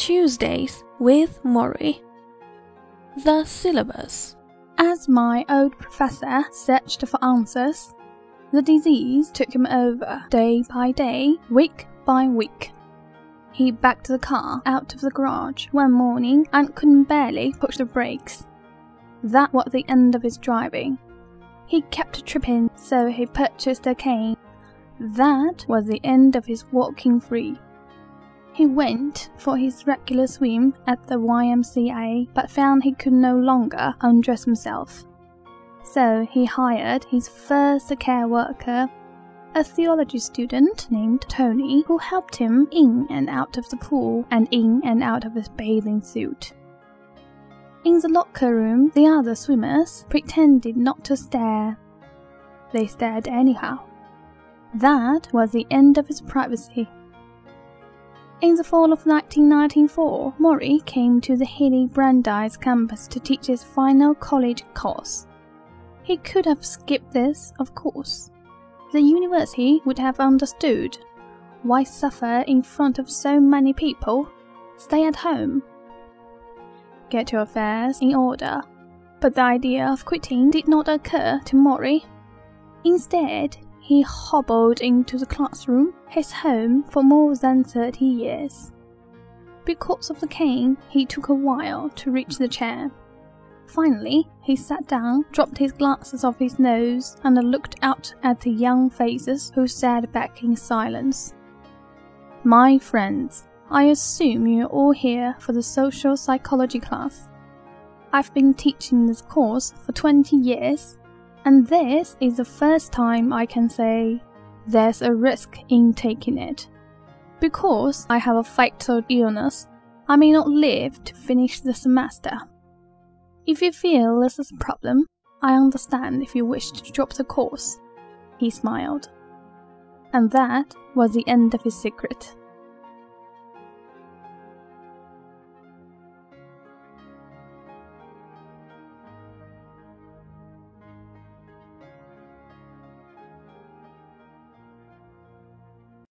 Tuesdays with Morrie. The syllabus. As my old professor searched for answers, the disease took him over day by day, week by week. He backed the car out of the garage one morning and couldn't barely push the brakes. That was the end of his driving. He kept tripping, so he purchased a cane. That was the end of his walking free. He went for his regular swim at the YMCA but found he could no longer undress himself. So he hired his first care worker, a theology student named Tony, who helped him in and out of the pool and in and out of his bathing suit. In the locker room, the other swimmers pretended not to stare. They stared anyhow. That was the end of his privacy. In the fall of 1994, Morrie came to the Hilly Brandeis campus to teach his final college course. He could have skipped this, of course. The university would have understood. Why suffer in front of so many people? Stay at home. Get your affairs in order. But the idea of quitting did not occur to Morrie. Instead, he hobbled into the classroom, his home for more than 30 years. Because of the cane, he took a while to reach the chair. Finally, he sat down, dropped his glasses off his nose, and looked out at the young faces who sat back in silence. My friends, I assume you're all here for the social psychology class. I've been teaching this course for 20 years and this is the first time I can say there's a risk in taking it. Because I have a fatal illness, I may not live to finish the semester. If you feel this is a problem, I understand if you wish to drop the course. He smiled. And that was the end of his secret.